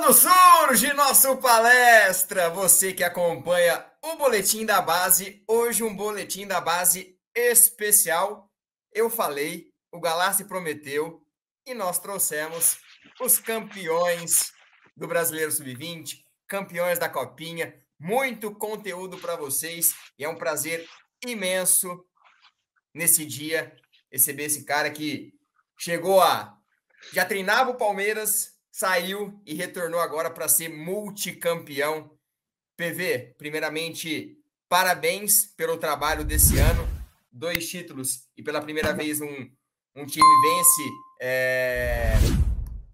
quando surge nosso palestra, você que acompanha o Boletim da Base, hoje um Boletim da Base especial. Eu falei, o Galassi prometeu e nós trouxemos os campeões do Brasileiro Sub-20, campeões da Copinha, muito conteúdo para vocês e é um prazer imenso nesse dia receber esse cara que chegou a já treinava o Palmeiras, saiu e retornou agora para ser multicampeão. PV, primeiramente, parabéns pelo trabalho desse ano. Dois títulos e pela primeira vez um, um time vence é,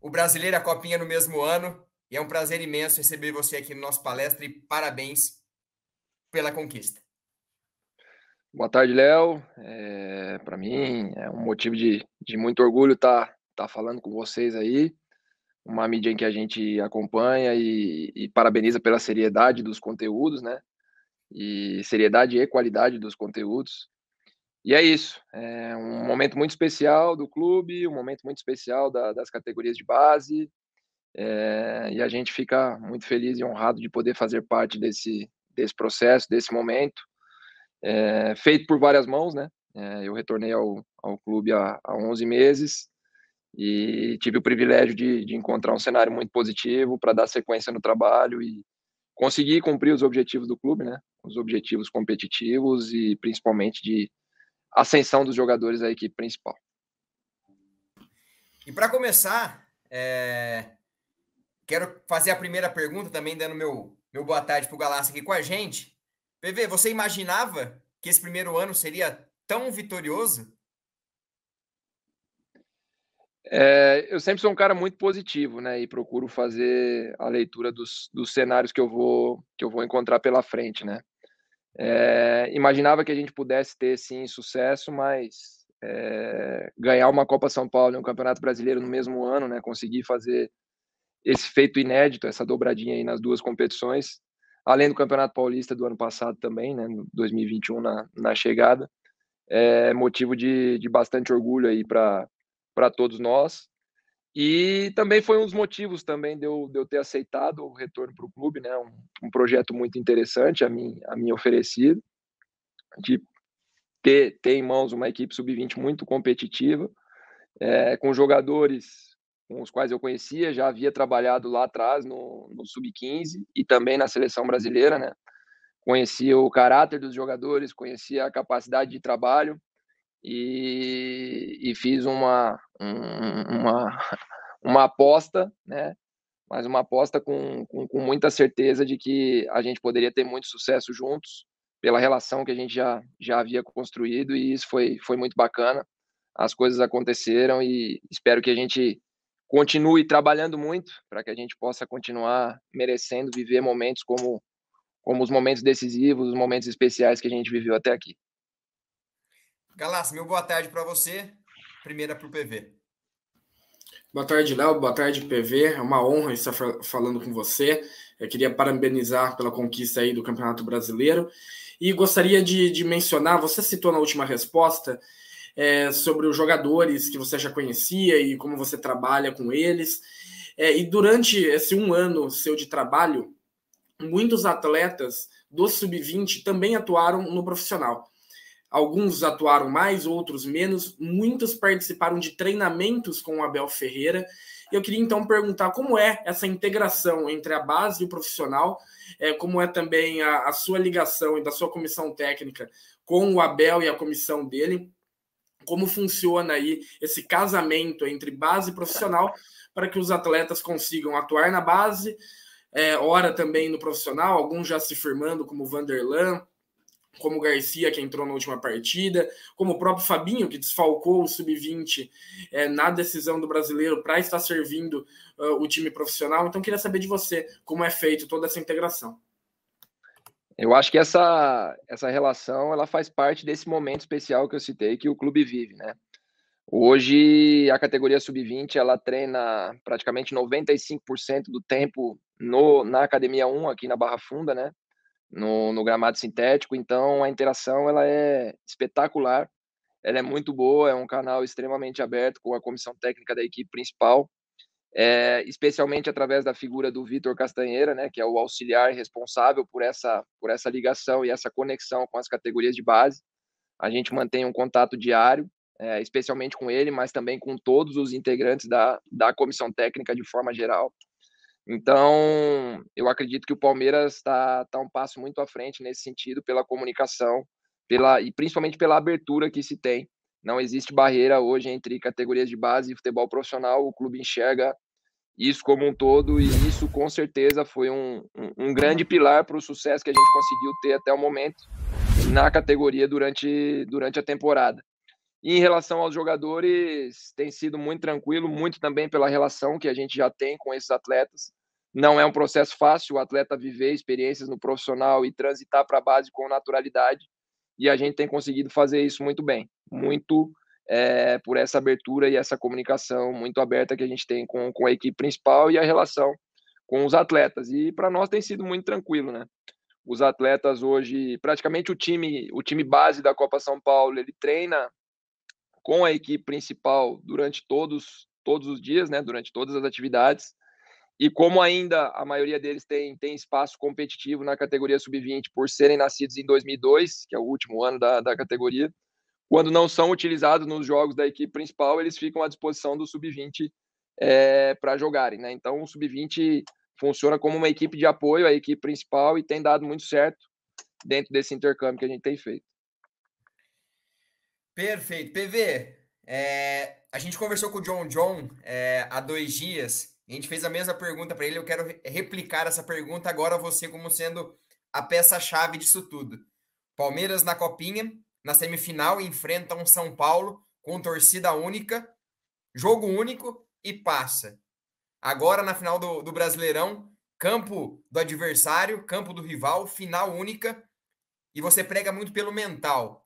o Brasileiro a Copinha no mesmo ano. E é um prazer imenso receber você aqui no nosso palestra e parabéns pela conquista. Boa tarde, Léo. É, Para mim é um motivo de, de muito orgulho estar tá, tá falando com vocês aí. Uma mídia em que a gente acompanha e, e parabeniza pela seriedade dos conteúdos, né? E seriedade e qualidade dos conteúdos. E é isso. É um momento muito especial do clube, um momento muito especial da, das categorias de base. É, e a gente fica muito feliz e honrado de poder fazer parte desse, desse processo, desse momento é, feito por várias mãos, né? É, eu retornei ao, ao clube há, há 11 meses e tive o privilégio de, de encontrar um cenário muito positivo para dar sequência no trabalho e conseguir cumprir os objetivos do clube, né? Os objetivos competitivos e principalmente de ascensão dos jogadores da equipe principal. E para começar, é... quero fazer a primeira pergunta também, dando meu, meu boa tarde para o Galácia aqui com a gente. PV, você imaginava que esse primeiro ano seria tão vitorioso? É, eu sempre sou um cara muito positivo, né? E procuro fazer a leitura dos, dos cenários que eu vou que eu vou encontrar pela frente, né? É, imaginava que a gente pudesse ter sim sucesso, mas é, ganhar uma Copa São Paulo e um Campeonato Brasileiro no mesmo ano, né? Conseguir fazer esse feito inédito, essa dobradinha aí nas duas competições, além do Campeonato Paulista do ano passado também, né, 2021 na, na chegada, é motivo de, de bastante orgulho aí para todos nós. E também foi um dos motivos também de eu, de eu ter aceitado o retorno para o clube, né, um, um, projeto muito interessante a mim, a mim oferecido, de ter, ter em mãos uma equipe sub-20 muito competitiva, é, com jogadores com os quais eu conhecia, já havia trabalhado lá atrás no, no Sub-15 e também na seleção brasileira, né? Conhecia o caráter dos jogadores, conhecia a capacidade de trabalho e, e fiz uma, um, uma, uma aposta, né? Mas uma aposta com, com, com muita certeza de que a gente poderia ter muito sucesso juntos, pela relação que a gente já, já havia construído, e isso foi, foi muito bacana. As coisas aconteceram e espero que a gente continue trabalhando muito para que a gente possa continuar merecendo viver momentos como, como os momentos decisivos, os momentos especiais que a gente viveu até aqui. Galassi, meu boa tarde para você. Primeira para o PV. Boa tarde, Léo. Boa tarde, PV. É uma honra estar falando com você. Eu queria parabenizar pela conquista aí do Campeonato Brasileiro. E gostaria de, de mencionar, você citou na última resposta, é, sobre os jogadores que você já conhecia e como você trabalha com eles. É, e durante esse um ano seu de trabalho, muitos atletas do sub-20 também atuaram no profissional. Alguns atuaram mais, outros menos. Muitos participaram de treinamentos com o Abel Ferreira. Eu queria então perguntar como é essa integração entre a base e o profissional, é, como é também a, a sua ligação e da sua comissão técnica com o Abel e a comissão dele, como funciona aí esse casamento entre base e profissional para que os atletas consigam atuar na base, é, ora também no profissional, alguns já se firmando, como Vanderlan, como Garcia, que entrou na última partida, como o próprio Fabinho, que desfalcou o Sub-20 é, na decisão do brasileiro para estar servindo uh, o time profissional. Então, queria saber de você como é feito toda essa integração. Eu acho que essa, essa relação ela faz parte desse momento especial que eu citei que o clube vive, né? Hoje a categoria sub-20 ela treina praticamente 95% do tempo no, na academia 1 aqui na Barra Funda, né? No, no gramado sintético, então a interação ela é espetacular, ela é muito boa, é um canal extremamente aberto com a comissão técnica da equipe principal. é, especialmente através da figura do Vitor Castanheira, né, que é o auxiliar responsável por essa, por essa ligação e essa conexão com as categorias de base. A gente mantém um contato diário, é, especialmente com ele, mas também com todos os integrantes da, da comissão técnica de forma geral. Então, eu acredito que o Palmeiras está tá um passo muito à frente nesse sentido, pela comunicação, pela, e principalmente pela abertura que se tem. Não existe barreira hoje entre categorias de base e futebol profissional. O clube enxerga isso como um todo e isso com certeza foi um, um, um grande pilar para o sucesso que a gente conseguiu ter até o momento na categoria durante, durante a temporada. E em relação aos jogadores, tem sido muito tranquilo, muito também pela relação que a gente já tem com esses atletas. Não é um processo fácil o atleta viver experiências no profissional e transitar para a base com naturalidade, e a gente tem conseguido fazer isso muito bem, muito é, por essa abertura e essa comunicação muito aberta que a gente tem com, com a equipe principal e a relação com os atletas. E para nós tem sido muito tranquilo, né? Os atletas hoje, praticamente o time, o time base da Copa São Paulo, ele treina com a equipe principal durante todos todos os dias, né? Durante todas as atividades. E como ainda a maioria deles tem, tem espaço competitivo na categoria sub-20 por serem nascidos em 2002, que é o último ano da, da categoria, quando não são utilizados nos jogos da equipe principal, eles ficam à disposição do sub-20 é, para jogarem. Né? Então, o sub-20 funciona como uma equipe de apoio à equipe principal e tem dado muito certo dentro desse intercâmbio que a gente tem feito. Perfeito. PV, é, a gente conversou com o John John é, há dois dias. A gente fez a mesma pergunta para ele. Eu quero replicar essa pergunta agora, você como sendo a peça-chave disso tudo. Palmeiras na Copinha, na semifinal enfrenta um São Paulo com torcida única, jogo único e passa. Agora, na final do, do Brasileirão, campo do adversário, campo do rival, final única, e você prega muito pelo mental.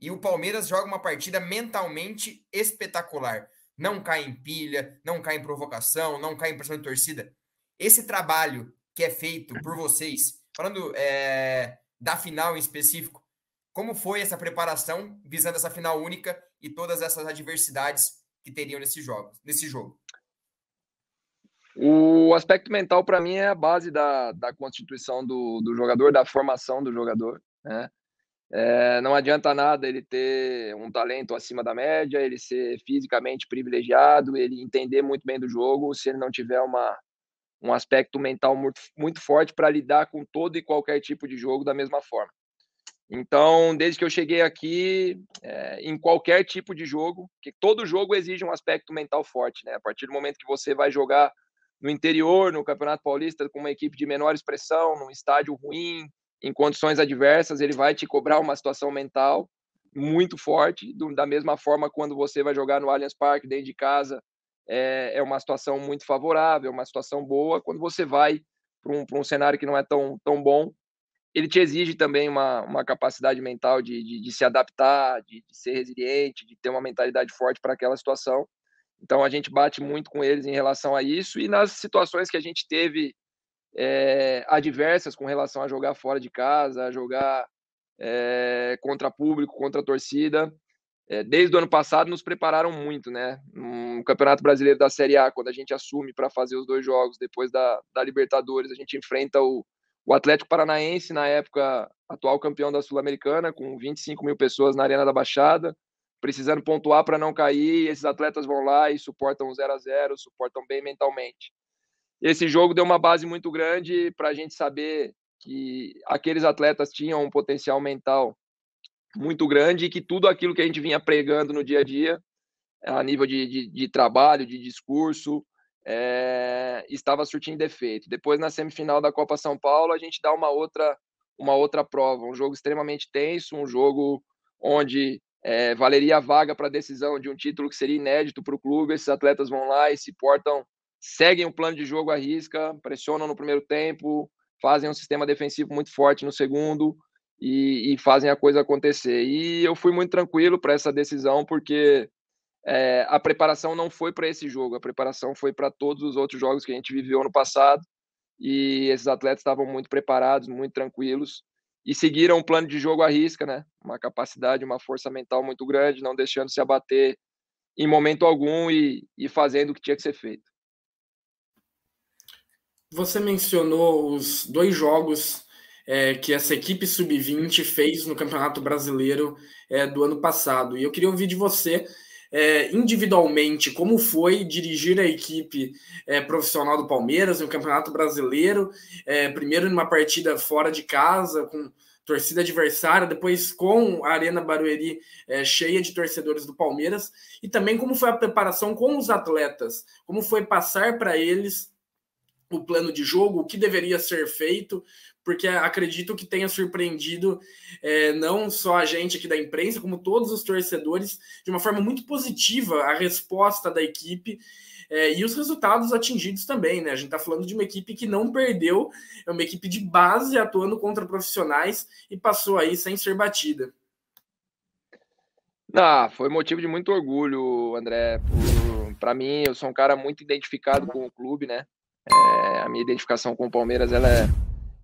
E o Palmeiras joga uma partida mentalmente espetacular. Não cai em pilha, não cai em provocação, não cai em pressão de torcida. Esse trabalho que é feito por vocês, falando é, da final em específico, como foi essa preparação visando essa final única e todas essas adversidades que teriam nesse jogo? Nesse jogo? O aspecto mental, para mim, é a base da, da constituição do, do jogador, da formação do jogador. Né? É, não adianta nada ele ter um talento acima da média, ele ser fisicamente privilegiado, ele entender muito bem do jogo, se ele não tiver uma, um aspecto mental muito, muito forte para lidar com todo e qualquer tipo de jogo da mesma forma. Então, desde que eu cheguei aqui, é, em qualquer tipo de jogo, que todo jogo exige um aspecto mental forte, né? A partir do momento que você vai jogar no interior, no Campeonato Paulista, com uma equipe de menor expressão, num estádio ruim, em condições adversas, ele vai te cobrar uma situação mental muito forte. Do, da mesma forma, quando você vai jogar no Allianz Parque, dentro de casa, é, é uma situação muito favorável, uma situação boa. Quando você vai para um, um cenário que não é tão, tão bom, ele te exige também uma, uma capacidade mental de, de, de se adaptar, de, de, ser resiliente, de ter uma mentalidade forte para aquela situação. Então a gente bate muito com eles em relação a isso e nas situações que a gente teve é, adversas com relação a jogar fora de casa, a jogar é, contra público, contra torcida. É, desde o ano passado nos prepararam muito, né? No Campeonato Brasileiro da Série A, quando a gente assume para fazer os dois jogos, depois da, da Libertadores, a gente enfrenta o, o Atlético Paranaense, na época, atual campeão da Sul-Americana, com 25 mil pessoas na Arena da Baixada, precisando pontuar para não cair. Esses atletas vão lá e suportam o 0 a 0 suportam bem mentalmente. Esse jogo deu uma base muito grande para a gente saber que aqueles atletas tinham um potencial mental muito grande e que tudo aquilo que a gente vinha pregando no dia a dia, a nível de, de, de trabalho, de discurso, é, estava surtindo efeito. Depois, na semifinal da Copa São Paulo, a gente dá uma outra, uma outra prova, um jogo extremamente tenso, um jogo onde é, valeria a vaga para a decisão de um título que seria inédito para o clube. Esses atletas vão lá e se portam, seguem o plano de jogo à risca, pressionam no primeiro tempo, fazem um sistema defensivo muito forte no segundo e, e fazem a coisa acontecer. E eu fui muito tranquilo para essa decisão, porque é, a preparação não foi para esse jogo, a preparação foi para todos os outros jogos que a gente viveu no passado. E esses atletas estavam muito preparados, muito tranquilos e seguiram um plano de jogo à risca, né? Uma capacidade, uma força mental muito grande, não deixando se abater em momento algum e, e fazendo o que tinha que ser feito. Você mencionou os dois jogos é, que essa equipe sub-20 fez no Campeonato Brasileiro é, do ano passado. E eu queria ouvir de você, é, individualmente, como foi dirigir a equipe é, profissional do Palmeiras no Campeonato Brasileiro, é, primeiro numa partida fora de casa, com torcida adversária, depois com a Arena Barueri é, cheia de torcedores do Palmeiras, e também como foi a preparação com os atletas, como foi passar para eles o plano de jogo, o que deveria ser feito, porque acredito que tenha surpreendido é, não só a gente aqui da imprensa, como todos os torcedores, de uma forma muito positiva a resposta da equipe é, e os resultados atingidos também, né? A gente está falando de uma equipe que não perdeu, é uma equipe de base atuando contra profissionais e passou aí sem ser batida. Ah, foi motivo de muito orgulho, André. Para mim, eu sou um cara muito identificado com o clube, né? É, a minha identificação com o Palmeiras ela é,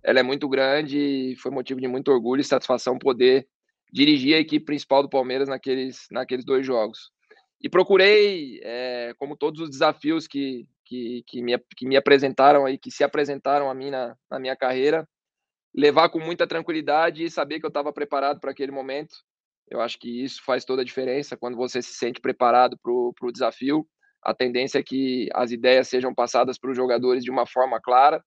ela é muito grande e foi motivo de muito orgulho e satisfação poder dirigir a equipe principal do Palmeiras naqueles, naqueles dois jogos. E procurei, é, como todos os desafios que, que, que, me, que me apresentaram aí, que se apresentaram a mim na, na minha carreira, levar com muita tranquilidade e saber que eu estava preparado para aquele momento. Eu acho que isso faz toda a diferença quando você se sente preparado para o desafio a tendência é que as ideias sejam passadas para os jogadores de uma forma clara,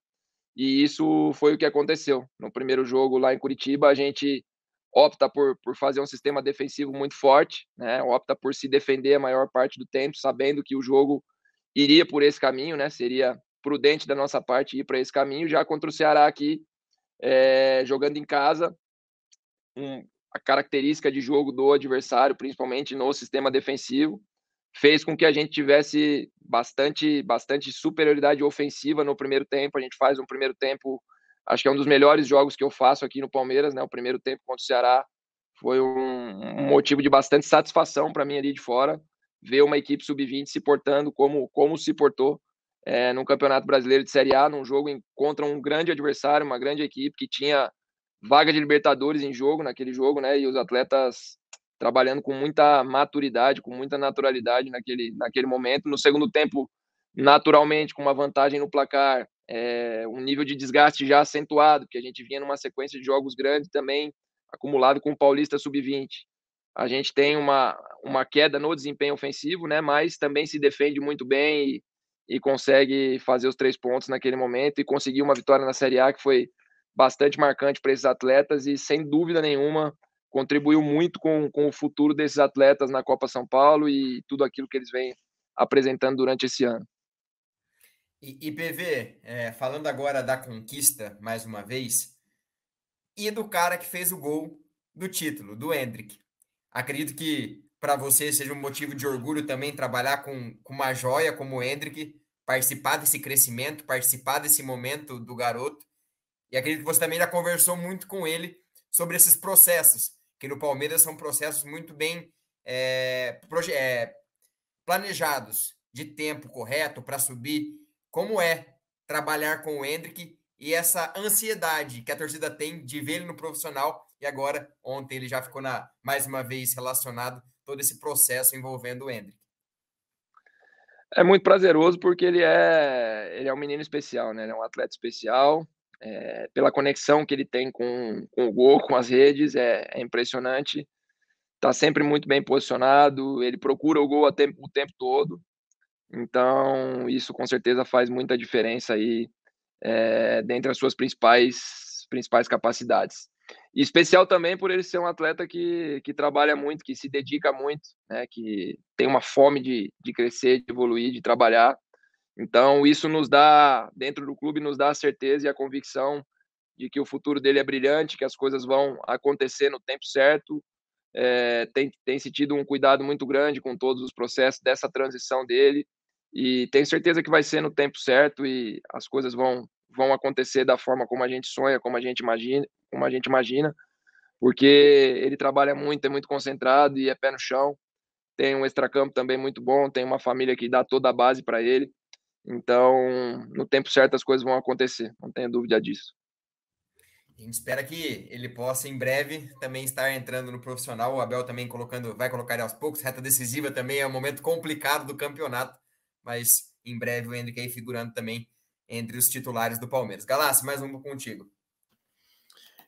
e isso foi o que aconteceu. No primeiro jogo lá em Curitiba, a gente opta por, por fazer um sistema defensivo muito forte, né? opta por se defender a maior parte do tempo, sabendo que o jogo iria por esse caminho, né? seria prudente da nossa parte ir para esse caminho, já contra o Ceará aqui, é, jogando em casa, um, a característica de jogo do adversário, principalmente no sistema defensivo, fez com que a gente tivesse bastante, bastante superioridade ofensiva no primeiro tempo. A gente faz um primeiro tempo, acho que é um dos melhores jogos que eu faço aqui no Palmeiras, né? O primeiro tempo contra o Ceará foi um, motivo de bastante satisfação para mim ali de fora, ver uma equipe sub-20 se portando como, como se portou é, no Campeonato Brasileiro de Série A, num jogo contra um grande adversário, uma grande equipe que tinha vaga de Libertadores em jogo naquele jogo, né? E os atletas trabalhando com muita maturidade, com muita naturalidade naquele, naquele momento. No segundo tempo, naturalmente, com uma vantagem no placar, é, um nível de desgaste já acentuado, porque a gente vinha numa sequência de jogos grandes também, acumulado com o Paulista Sub-20. A gente tem uma, uma queda no desempenho ofensivo, né, mas também se defende muito bem e, e consegue fazer os três pontos naquele momento e conseguir uma vitória na Série A que foi bastante marcante para esses atletas e, sem dúvida nenhuma, contribuiu muito com, com o futuro desses atletas na Copa São Paulo e tudo aquilo que eles vêm apresentando durante esse ano. E, e PV, é, falando agora da conquista, mais uma vez, e do cara que fez o gol do título, do Hendrick. Acredito que para você seja um motivo de orgulho também trabalhar com, com uma joia como o Hendrick, participar desse crescimento, participar desse momento do garoto. E acredito que você também já conversou muito com ele sobre esses processos que no Palmeiras são processos muito bem é, é, planejados, de tempo correto para subir. Como é trabalhar com o Hendrick e essa ansiedade que a torcida tem de ver ele no profissional e agora, ontem, ele já ficou na, mais uma vez relacionado todo esse processo envolvendo o Hendrick. É muito prazeroso porque ele é, ele é um menino especial, né? Ele é um atleta especial, é, pela conexão que ele tem com, com o gol, com as redes, é, é impressionante. Está sempre muito bem posicionado, ele procura o gol tempo, o tempo todo. Então, isso com certeza faz muita diferença aí é, dentre as suas principais, principais capacidades. E especial também por ele ser um atleta que, que trabalha muito, que se dedica muito, né, que tem uma fome de, de crescer, de evoluir, de trabalhar. Então, isso nos dá, dentro do clube, nos dá a certeza e a convicção de que o futuro dele é brilhante, que as coisas vão acontecer no tempo certo. É, tem, tem se tido um cuidado muito grande com todos os processos dessa transição dele e tenho certeza que vai ser no tempo certo e as coisas vão, vão acontecer da forma como a gente sonha, como a gente imagina, como a gente imagina, porque ele trabalha muito, é muito concentrado e é pé no chão. Tem um extracampo também muito bom, tem uma família que dá toda a base para ele. Então, no tempo certo as coisas vão acontecer, não tenha dúvida disso. A gente espera que ele possa em breve também estar entrando no profissional. O Abel também colocando, vai colocar ele aos poucos. Reta decisiva também é um momento complicado do campeonato, mas em breve o Hendrick aí figurando também entre os titulares do Palmeiras. Galassi, mais um contigo.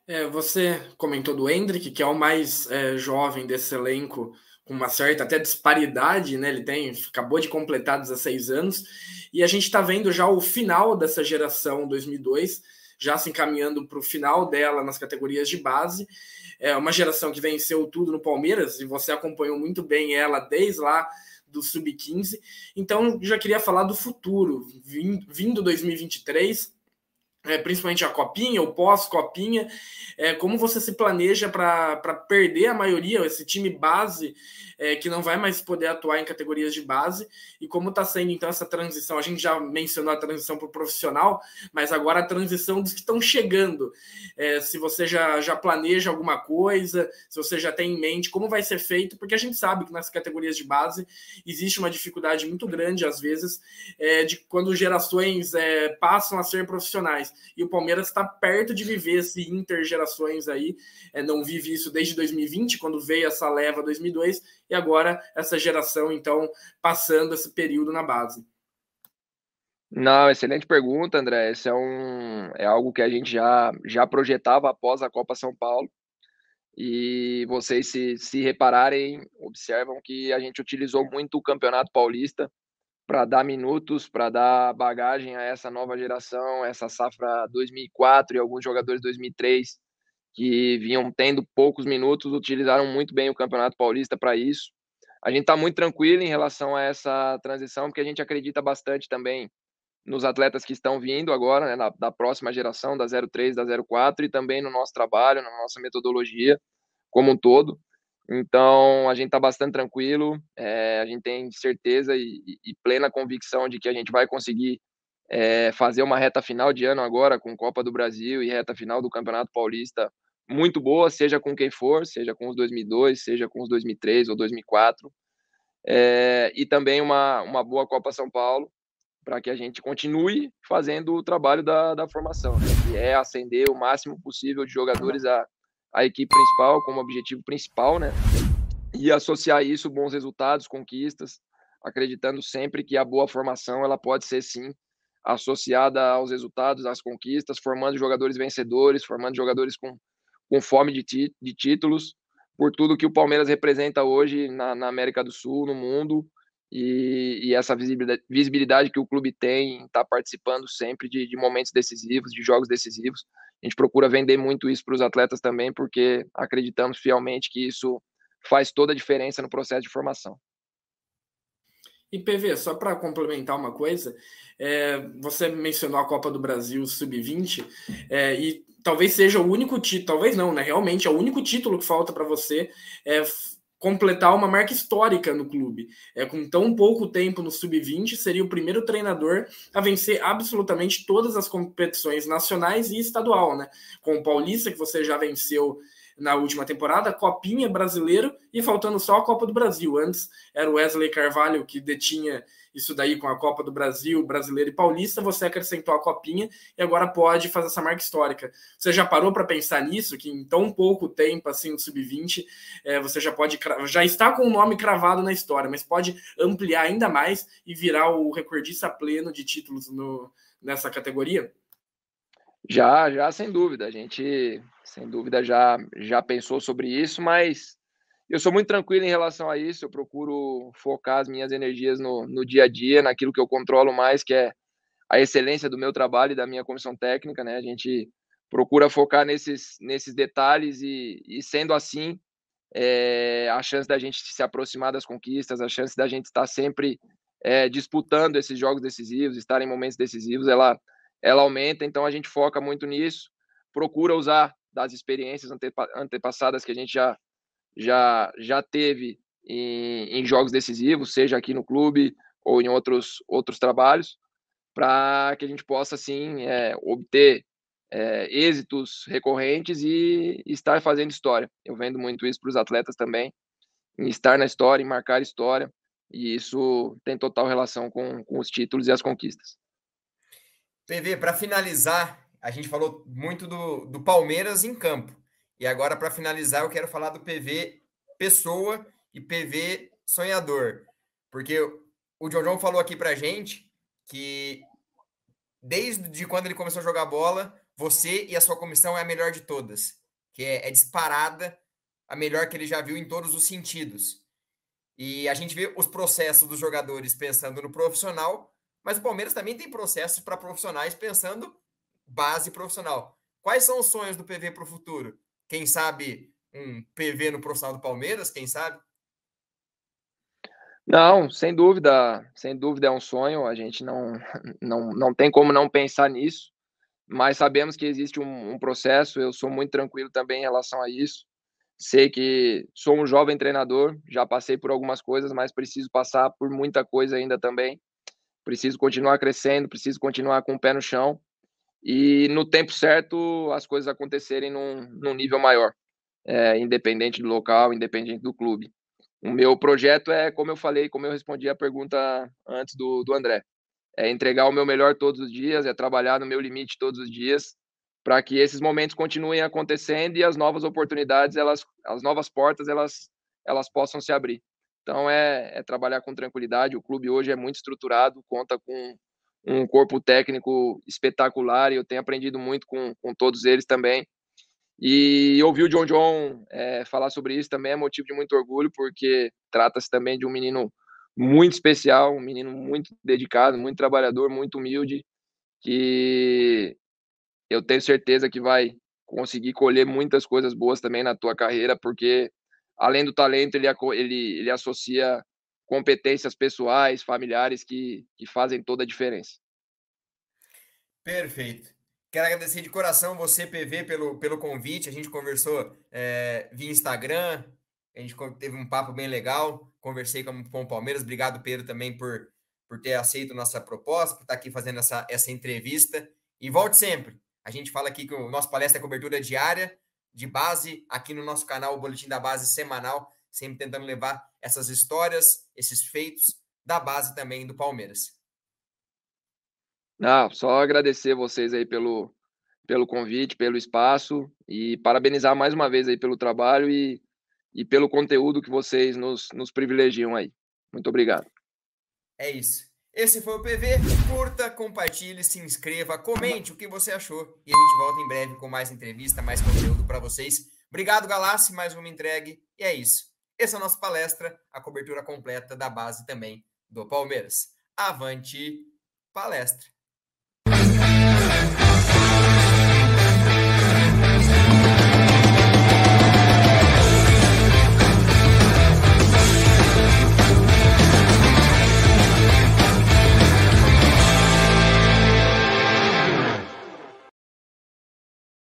É, você comentou do Hendrick, que é o mais é, jovem desse elenco, com uma certa até disparidade, né? Ele tem, acabou de completar 16 anos, e a gente está vendo já o final dessa geração 2002, já se encaminhando para o final dela nas categorias de base. É uma geração que venceu tudo no Palmeiras, e você acompanhou muito bem ela desde lá do Sub-15. Então, já queria falar do futuro, vindo 2023 é, principalmente a copinha, o pós-copinha, é, como você se planeja para perder a maioria, esse time base é, que não vai mais poder atuar em categorias de base, e como está sendo então essa transição? A gente já mencionou a transição para o profissional, mas agora a transição dos que estão chegando. É, se você já, já planeja alguma coisa, se você já tem em mente como vai ser feito, porque a gente sabe que nas categorias de base existe uma dificuldade muito grande, às vezes, é, de quando gerações é, passam a ser profissionais e o Palmeiras está perto de viver esse intergerações aí. É, não vive isso desde 2020, quando veio essa leva 2002, e agora essa geração, então, passando esse período na base. Não, excelente pergunta, André. Esse é, um, é algo que a gente já, já projetava após a Copa São Paulo. E vocês, se, se repararem, observam que a gente utilizou muito o Campeonato Paulista para dar minutos, para dar bagagem a essa nova geração, essa safra 2004 e alguns jogadores 2003 que vinham tendo poucos minutos, utilizaram muito bem o Campeonato Paulista para isso. A gente está muito tranquilo em relação a essa transição, porque a gente acredita bastante também nos atletas que estão vindo agora, né, na, da próxima geração, da 03, da 04, e também no nosso trabalho, na nossa metodologia como um todo. Então, a gente está bastante tranquilo, é, a gente tem certeza e, e, plena convicção de que a gente vai conseguir é, fazer uma reta final de ano agora com Copa do Brasil e reta final do Campeonato Paulista muito boa, seja com quem for, seja com os 2002, seja com os 2003 ou 2004, é, e também uma, uma boa Copa São Paulo, para que a gente continue fazendo o trabalho da, da formação, né, que é acender o máximo possível de jogadores a a equipe principal como objetivo principal, né? E associar isso bons resultados, conquistas, acreditando sempre que a boa formação ela pode ser sim associada aos resultados, às conquistas, formando jogadores vencedores, formando jogadores com, com fome de, ti, de títulos, por tudo que o Palmeiras representa hoje na, na América do Sul, no mundo, e, e, essa visibilidade, visibilidade que o clube tem, está participando sempre de, de, momentos decisivos, de jogos decisivos. A gente procura vender muito isso para os atletas também, porque acreditamos fielmente que isso faz toda a diferença no processo de formação. E PV, só para complementar uma coisa, é, você mencionou a Copa do Brasil Sub-20 é, e talvez seja o único título, talvez não, né? Realmente é o único título que falta para você é, completar uma marca histórica no clube. É, com tão pouco tempo no sub-20, seria o primeiro treinador a vencer absolutamente todas as competições nacionais e estadual, né? Com o Paulista, que você já venceu na última temporada, Copinha Brasileiro e faltando só a Copa do Brasil. Antes era o Wesley Carvalho que detinha isso daí com a Copa do Brasil, Brasileiro e Paulista, você acrescentou a Copinha e agora pode fazer essa marca histórica. Você já parou para pensar nisso? Que em tão pouco tempo, assim, no Sub-20, é, você já pode, já está com o nome cravado na história, mas pode ampliar ainda mais e virar o recordista pleno de títulos no, nessa categoria? Já, já, sem dúvida. A gente, sem dúvida, já, já pensou sobre isso, mas eu sou muito tranquilo em relação a isso. Eu procuro focar as minhas energias no, no dia a dia, naquilo que eu controlo mais, que é a excelência do meu trabalho e da minha comissão técnica, né? A gente procura focar nesses, nesses detalhes e, e sendo assim, é, a chance da gente se aproximar das conquistas, a chance da gente estar sempre é, disputando esses jogos decisivos, estar em momentos decisivos, ela, ela aumenta. Então a gente foca muito nisso, procura usar das experiências antepassadas que a gente já já, já teve em, em jogos decisivos, seja aqui no clube ou em outros, outros trabalhos, para que a gente possa, assim, é, obter é, êxitos recorrentes e estar fazendo história. Eu vendo muito isso para os atletas também, em estar na história, em marcar história, e isso tem total relação com, com os títulos e as conquistas. PV, para finalizar, a gente falou muito do, do Palmeiras em campo. E agora, para finalizar, eu quero falar do PV pessoa e PV sonhador. Porque o João falou aqui para gente que desde quando ele começou a jogar bola, você e a sua comissão é a melhor de todas, que é, é disparada a melhor que ele já viu em todos os sentidos. E a gente vê os processos dos jogadores pensando no profissional, mas o Palmeiras também tem processos para profissionais pensando base profissional. Quais são os sonhos do PV para o futuro? Quem sabe um PV no profissional do Palmeiras? Quem sabe? Não, sem dúvida, sem dúvida é um sonho. A gente não, não, não tem como não pensar nisso, mas sabemos que existe um, um processo. Eu sou muito tranquilo também em relação a isso. Sei que sou um jovem treinador, já passei por algumas coisas, mas preciso passar por muita coisa ainda também. Preciso continuar crescendo, preciso continuar com o pé no chão e no tempo certo as coisas acontecerem num, num nível maior, é, independente do local, independente do clube. O meu projeto é, como eu falei, como eu respondi a pergunta antes do, do André, é entregar o meu melhor todos os dias, é trabalhar no meu limite todos os dias, para que esses momentos continuem acontecendo e as novas oportunidades, elas, as novas portas, elas, elas possam se abrir. Então é, é trabalhar com tranquilidade. O clube hoje é muito estruturado, conta com um corpo técnico espetacular e eu tenho aprendido muito com, com todos eles também. E ouvir o John John é, falar sobre isso também é motivo de muito orgulho, porque trata-se também de um menino muito especial, um menino muito dedicado, muito trabalhador, muito humilde, que eu tenho certeza que vai conseguir colher muitas coisas boas também na tua carreira, porque além do talento, ele, ele, ele associa competências pessoais, familiares que, que fazem toda a diferença. Perfeito. Quero agradecer de coração você, PV, pelo, pelo convite. A gente conversou é, via Instagram, a gente teve um papo bem legal. Conversei com, com o Palmeiras. Obrigado, Pedro, também por, por ter aceito nossa proposta, por estar aqui fazendo essa, essa entrevista. E volte sempre. A gente fala aqui que o nosso palestra é cobertura diária, de base, aqui no nosso canal, o Boletim da Base semanal, sempre tentando levar essas histórias, esses feitos da base também do Palmeiras. Não, só agradecer vocês aí pelo, pelo convite, pelo espaço e parabenizar mais uma vez aí pelo trabalho e, e pelo conteúdo que vocês nos, nos privilegiam aí. Muito obrigado. É isso. Esse foi o PV. Curta, compartilhe, se inscreva, comente o que você achou e a gente volta em breve com mais entrevista, mais conteúdo para vocês. Obrigado, Galassi, mais uma entregue. E é isso. Essa é a nossa palestra, a cobertura completa da base também do Palmeiras. Avante palestra!